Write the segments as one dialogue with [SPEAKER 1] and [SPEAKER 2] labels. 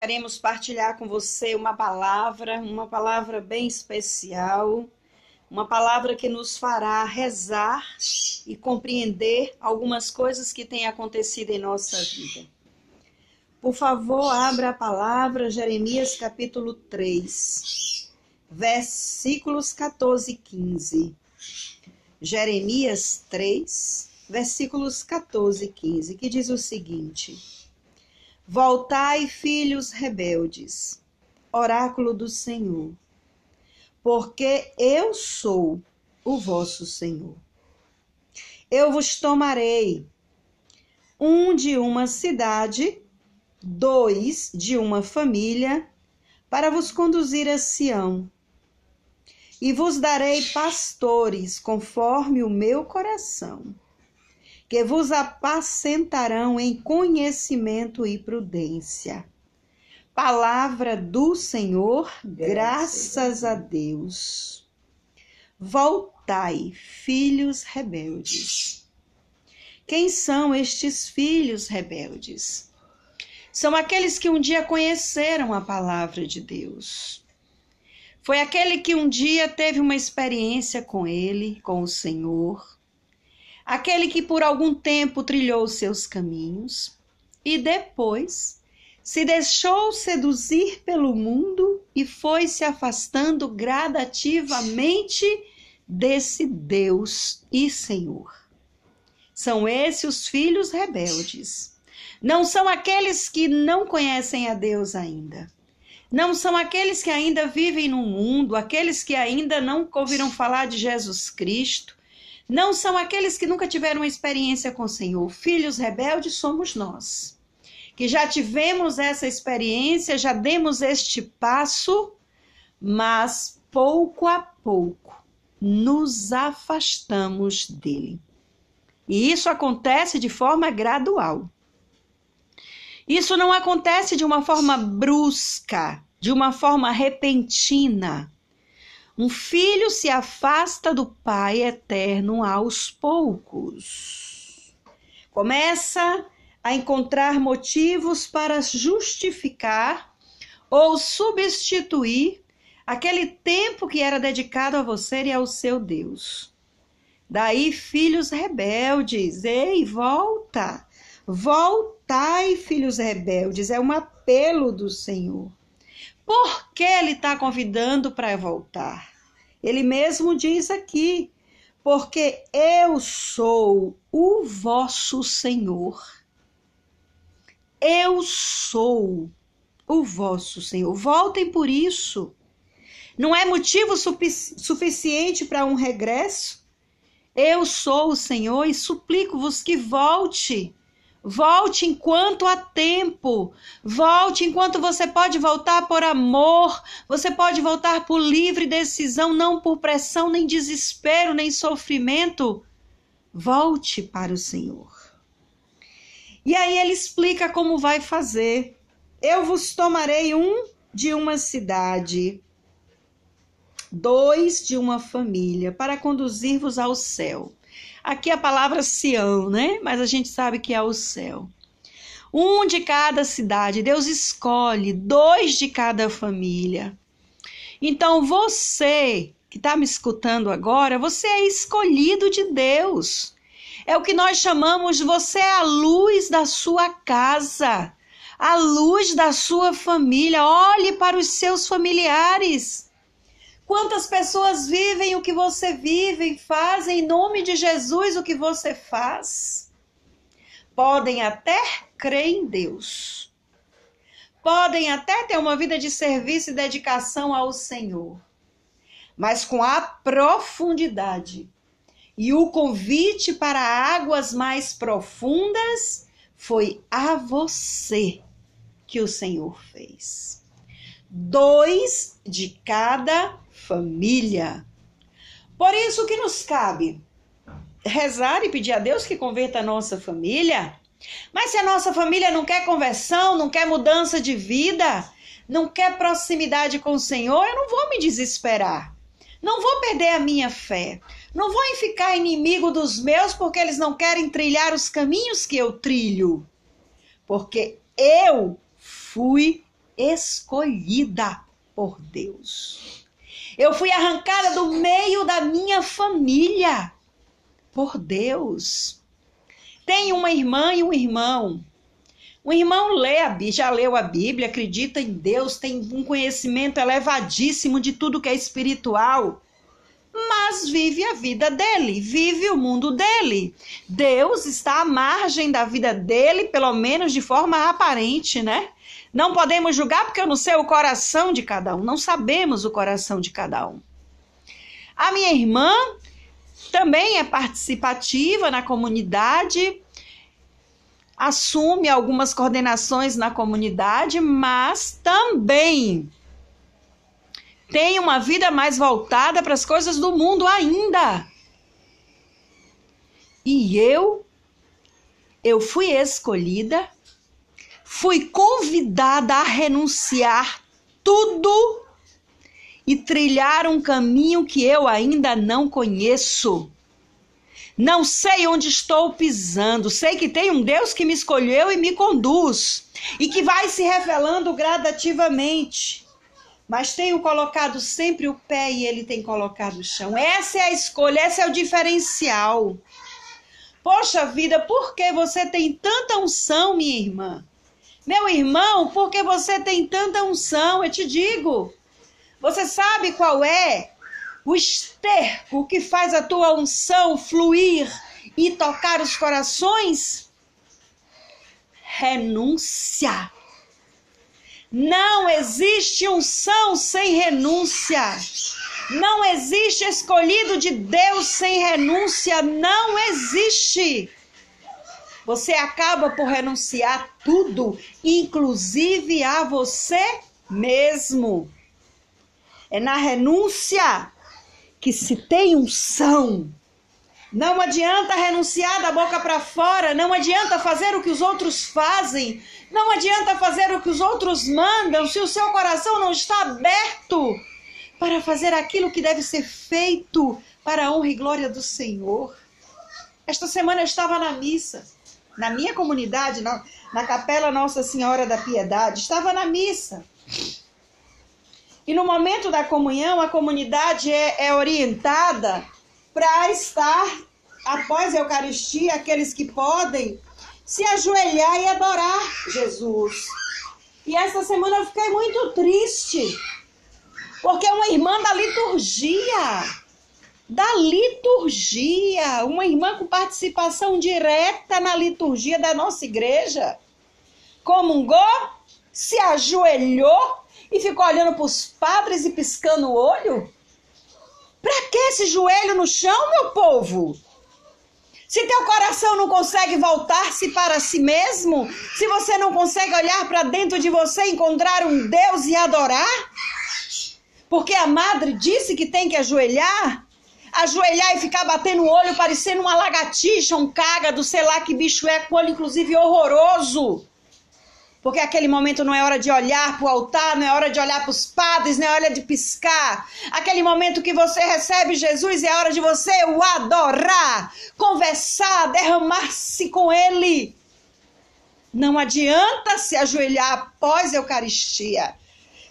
[SPEAKER 1] Queremos partilhar com você uma palavra, uma palavra bem especial, uma palavra que nos fará rezar e compreender algumas coisas que têm acontecido em nossa vida. Por favor, abra a palavra, Jeremias capítulo 3, versículos 14 e 15. Jeremias 3, versículos 14 e 15, que diz o seguinte. Voltai, filhos rebeldes, oráculo do Senhor, porque eu sou o vosso Senhor. Eu vos tomarei, um de uma cidade, dois de uma família, para vos conduzir a Sião. E vos darei pastores conforme o meu coração que vos apacentarão em conhecimento e prudência. Palavra do Senhor, graças a Deus. Voltai, filhos rebeldes. Quem são estes filhos rebeldes? São aqueles que um dia conheceram a palavra de Deus. Foi aquele que um dia teve uma experiência com ele, com o Senhor aquele que por algum tempo trilhou seus caminhos e depois se deixou seduzir pelo mundo e foi se afastando gradativamente desse Deus e Senhor. São esses os filhos rebeldes. Não são aqueles que não conhecem a Deus ainda. Não são aqueles que ainda vivem no mundo, aqueles que ainda não ouviram falar de Jesus Cristo, não são aqueles que nunca tiveram experiência com o Senhor. Filhos rebeldes somos nós, que já tivemos essa experiência, já demos este passo, mas pouco a pouco nos afastamos dele. E isso acontece de forma gradual. Isso não acontece de uma forma brusca, de uma forma repentina. Um filho se afasta do Pai eterno aos poucos. Começa a encontrar motivos para justificar ou substituir aquele tempo que era dedicado a você e ao seu Deus. Daí, filhos rebeldes, ei, volta! Voltai, filhos rebeldes, é um apelo do Senhor. Por que ele está convidando para voltar? Ele mesmo diz aqui: porque eu sou o vosso Senhor. Eu sou o vosso Senhor. Voltem por isso. Não é motivo suficiente para um regresso? Eu sou o Senhor e suplico-vos que volte Volte enquanto há tempo. Volte enquanto você pode voltar por amor. Você pode voltar por livre decisão, não por pressão, nem desespero, nem sofrimento. Volte para o Senhor. E aí ele explica como vai fazer. Eu vos tomarei um de uma cidade, dois de uma família, para conduzir-vos ao céu. Aqui a palavra Sião, né? Mas a gente sabe que é o céu. Um de cada cidade, Deus escolhe dois de cada família. Então você que está me escutando agora, você é escolhido de Deus. É o que nós chamamos você é a luz da sua casa, a luz da sua família. Olhe para os seus familiares. Quantas pessoas vivem o que você vive, fazem em nome de Jesus o que você faz? Podem até crer em Deus. Podem até ter uma vida de serviço e dedicação ao Senhor. Mas com a profundidade e o convite para águas mais profundas foi a você que o Senhor fez. Dois de cada família. Por isso que nos cabe rezar e pedir a Deus que converta a nossa família. Mas se a nossa família não quer conversão, não quer mudança de vida, não quer proximidade com o Senhor, eu não vou me desesperar. Não vou perder a minha fé. Não vou ficar inimigo dos meus porque eles não querem trilhar os caminhos que eu trilho. Porque eu fui escolhida por Deus. Eu fui arrancada do meio da minha família por Deus. Tenho uma irmã e um irmão. Um irmão lê a, já leu a Bíblia, acredita em Deus, tem um conhecimento elevadíssimo de tudo que é espiritual mas vive a vida dele, vive o mundo dele. Deus está à margem da vida dele, pelo menos de forma aparente, né? Não podemos julgar porque eu não sei o coração de cada um, não sabemos o coração de cada um. A minha irmã também é participativa na comunidade, assume algumas coordenações na comunidade, mas também tem uma vida mais voltada para as coisas do mundo ainda. E eu, eu fui escolhida, fui convidada a renunciar tudo e trilhar um caminho que eu ainda não conheço. Não sei onde estou pisando, sei que tem um Deus que me escolheu e me conduz, e que vai se revelando gradativamente mas tenho colocado sempre o pé e ele tem colocado o chão. Essa é a escolha, esse é o diferencial. Poxa vida, por que você tem tanta unção, minha irmã? Meu irmão, por que você tem tanta unção? Eu te digo. Você sabe qual é o esterco que faz a tua unção fluir e tocar os corações? Renúncia. Não existe unção sem renúncia. Não existe escolhido de Deus sem renúncia. Não existe. Você acaba por renunciar tudo, inclusive a você mesmo. É na renúncia que se tem unção. Não adianta renunciar da boca para fora, não adianta fazer o que os outros fazem, não adianta fazer o que os outros mandam se o seu coração não está aberto para fazer aquilo que deve ser feito para a honra e glória do Senhor. Esta semana eu estava na missa, na minha comunidade, na, na Capela Nossa Senhora da Piedade, estava na missa. E no momento da comunhão, a comunidade é, é orientada para estar após a Eucaristia, aqueles que podem se ajoelhar e adorar Jesus. E essa semana eu fiquei muito triste, porque uma irmã da liturgia, da liturgia, uma irmã com participação direta na liturgia da nossa igreja, comungou, se ajoelhou e ficou olhando para os padres e piscando o olho. Para que esse joelho no chão, meu povo? Se teu coração não consegue voltar-se para si mesmo, se você não consegue olhar para dentro de você, encontrar um Deus e adorar, porque a madre disse que tem que ajoelhar, ajoelhar e ficar batendo o olho parecendo uma lagartixa, um cágado, sei lá que bicho é, com olho inclusive horroroso. Porque aquele momento não é hora de olhar para o altar, não é hora de olhar para os padres, não é hora de piscar. Aquele momento que você recebe Jesus é hora de você o adorar, conversar, derramar-se com Ele. Não adianta se ajoelhar após a Eucaristia.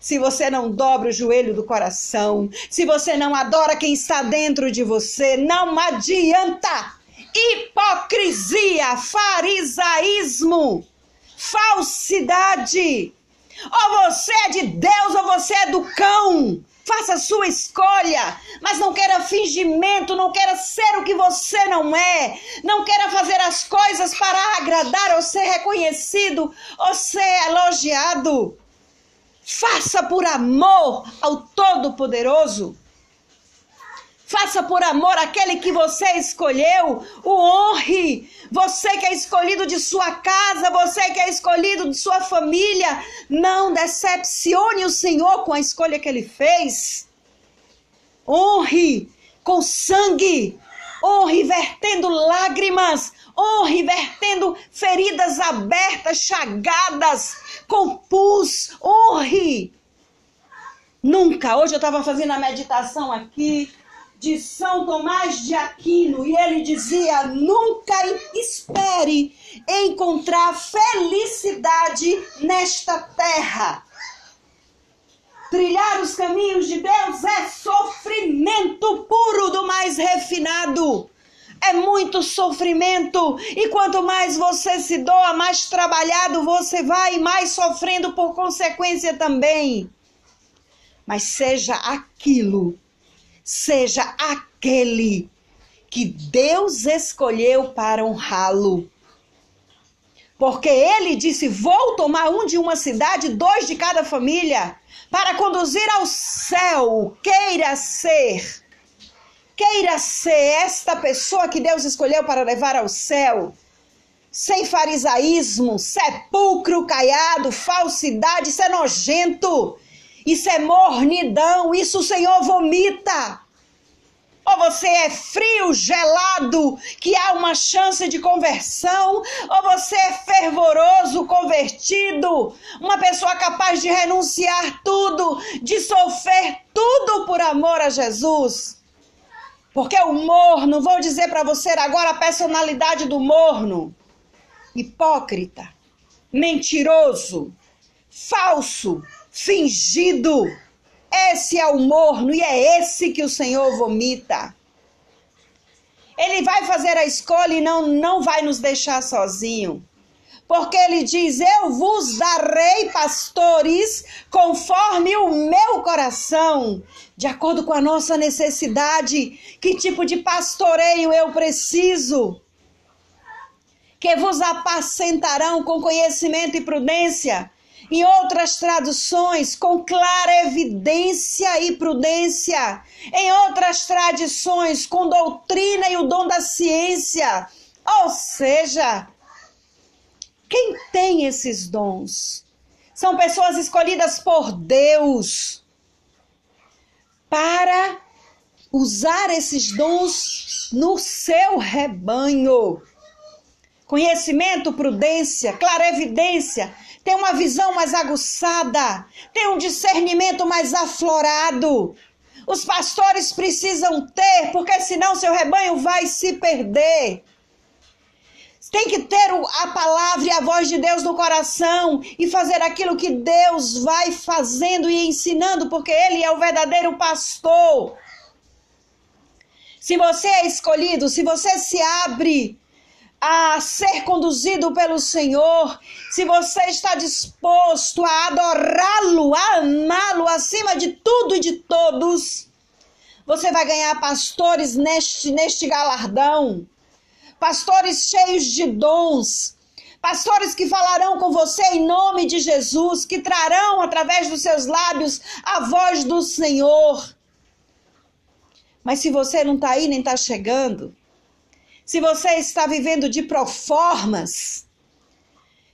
[SPEAKER 1] Se você não dobra o joelho do coração, se você não adora quem está dentro de você, não adianta. Hipocrisia, farisaísmo falsidade. Ou você é de Deus ou você é do cão. Faça a sua escolha, mas não queira fingimento, não queira ser o que você não é, não queira fazer as coisas para agradar ou ser reconhecido ou ser elogiado. Faça por amor ao Todo-Poderoso. Faça por amor aquele que você escolheu, o honre. Você que é escolhido de sua casa, você que é escolhido de sua família, não decepcione o Senhor com a escolha que ele fez. Honre com sangue, honre vertendo lágrimas, honre vertendo feridas abertas, chagadas, com pus, honre. Nunca, hoje eu estava fazendo a meditação aqui, de São Tomás de Aquino e ele dizia: nunca espere encontrar felicidade nesta terra. Trilhar os caminhos de Deus é sofrimento puro do mais refinado. É muito sofrimento. E quanto mais você se doa, mais trabalhado você vai, mais sofrendo por consequência também. Mas seja aquilo, seja aquele que Deus escolheu para honrá-lo. Porque ele disse: Vou tomar um de uma cidade, dois de cada família, para conduzir ao céu. Queira ser, queira ser esta pessoa que Deus escolheu para levar ao céu. Sem farisaísmo, sepulcro caiado, falsidade, isso é nojento, isso é mornidão, isso o Senhor vomita. Ou você é frio, gelado, que há uma chance de conversão, ou você é fervoroso, convertido, uma pessoa capaz de renunciar tudo, de sofrer tudo por amor a Jesus. Porque o morno, vou dizer para você agora a personalidade do morno: hipócrita, mentiroso, falso, fingido esse é o morno e é esse que o Senhor vomita. Ele vai fazer a escolha e não, não vai nos deixar sozinho. Porque ele diz: Eu vos darei pastores conforme o meu coração, de acordo com a nossa necessidade. Que tipo de pastoreio eu preciso? Que vos apacentarão com conhecimento e prudência em outras traduções, com clara evidência e prudência. Em outras tradições, com doutrina e o dom da ciência. Ou seja, quem tem esses dons? São pessoas escolhidas por Deus para usar esses dons no seu rebanho. Conhecimento, prudência, clarevidência, tem uma visão mais aguçada, tem um discernimento mais aflorado. Os pastores precisam ter, porque senão seu rebanho vai se perder. Tem que ter a palavra e a voz de Deus no coração e fazer aquilo que Deus vai fazendo e ensinando, porque Ele é o verdadeiro pastor. Se você é escolhido, se você se abre a ser conduzido pelo Senhor, se você está disposto a adorá-lo, a amá-lo acima de tudo e de todos, você vai ganhar pastores neste, neste galardão, pastores cheios de dons, pastores que falarão com você em nome de Jesus, que trarão através dos seus lábios a voz do Senhor. Mas se você não está aí nem está chegando, se você está vivendo de proformas,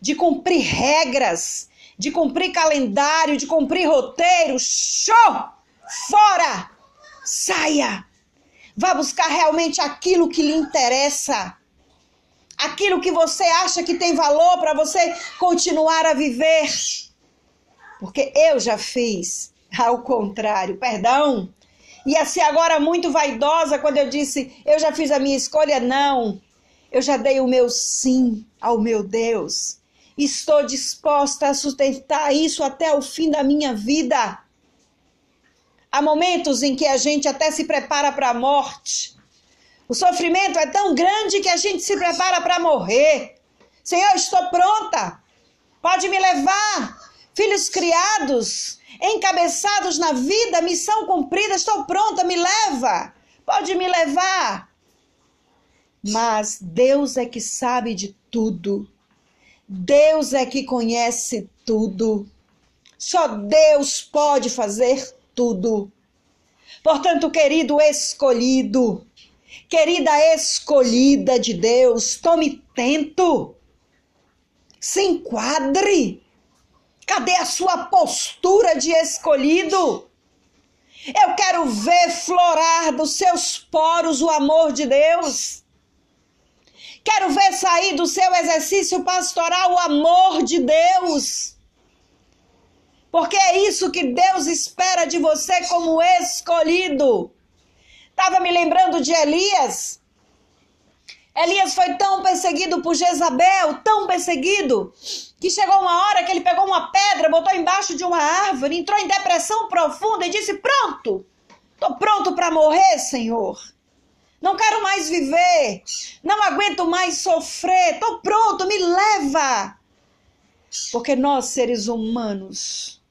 [SPEAKER 1] de cumprir regras, de cumprir calendário, de cumprir roteiro, show! Fora! Saia! Vá buscar realmente aquilo que lhe interessa. Aquilo que você acha que tem valor para você continuar a viver. Porque eu já fiz ao contrário, perdão. Ia ser agora muito vaidosa quando eu disse: eu já fiz a minha escolha. Não, eu já dei o meu sim ao meu Deus. Estou disposta a sustentar isso até o fim da minha vida. Há momentos em que a gente até se prepara para a morte. O sofrimento é tão grande que a gente se prepara para morrer. Senhor, estou pronta. Pode me levar. Filhos criados, encabeçados na vida, missão cumprida, estou pronta, me leva, pode me levar. Mas Deus é que sabe de tudo, Deus é que conhece tudo, só Deus pode fazer tudo. Portanto, querido escolhido, querida escolhida de Deus, tome tento, se enquadre Cadê a sua postura de escolhido? Eu quero ver florar dos seus poros o amor de Deus. Quero ver sair do seu exercício pastoral o amor de Deus. Porque é isso que Deus espera de você como escolhido. Estava me lembrando de Elias. Elias foi tão perseguido por Jezabel, tão perseguido, que chegou uma hora que ele pegou uma pedra, botou embaixo de uma árvore, entrou em depressão profunda e disse: Pronto, estou pronto para morrer, Senhor. Não quero mais viver, não aguento mais sofrer, estou pronto, me leva. Porque nós, seres humanos,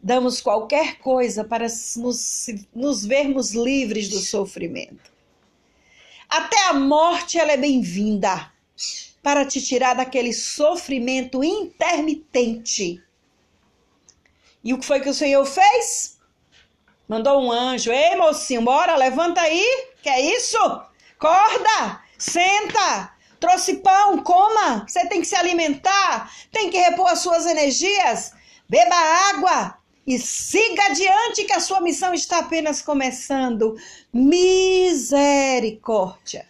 [SPEAKER 1] damos qualquer coisa para nos, nos vermos livres do sofrimento. Até a morte ela é bem-vinda para te tirar daquele sofrimento intermitente. E o que foi que o Senhor fez? Mandou um anjo. Ei, mocinho, bora, levanta aí. Que é isso? Corda, senta. Trouxe pão, coma. Você tem que se alimentar, tem que repor as suas energias. Beba água, e siga adiante que a sua missão está apenas começando. Misericórdia.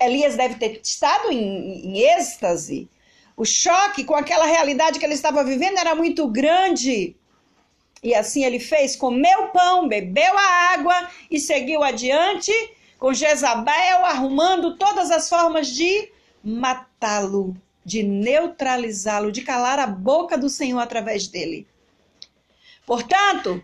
[SPEAKER 1] Elias deve ter estado em, em êxtase. O choque com aquela realidade que ele estava vivendo era muito grande. E assim ele fez: comeu pão, bebeu a água e seguiu adiante com Jezabel arrumando todas as formas de matá-lo, de neutralizá-lo, de calar a boca do Senhor através dele. Portanto,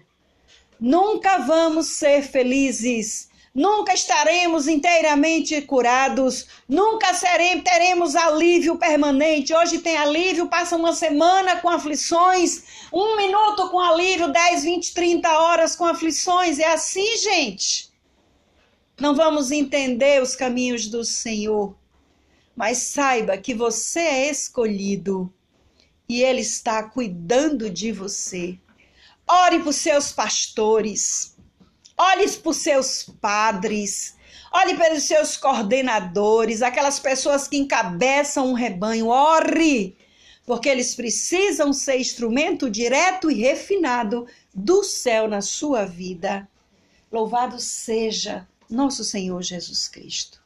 [SPEAKER 1] nunca vamos ser felizes, nunca estaremos inteiramente curados, nunca seremos, teremos alívio permanente. Hoje tem alívio, passa uma semana com aflições, um minuto com alívio, 10, 20, 30 horas com aflições. É assim, gente. Não vamos entender os caminhos do Senhor, mas saiba que você é escolhido e Ele está cuidando de você. Ore por seus pastores. Olhe por seus padres. Olhe pelos seus coordenadores, aquelas pessoas que encabeçam um rebanho. Ore, porque eles precisam ser instrumento direto e refinado do céu na sua vida. Louvado seja nosso Senhor Jesus Cristo.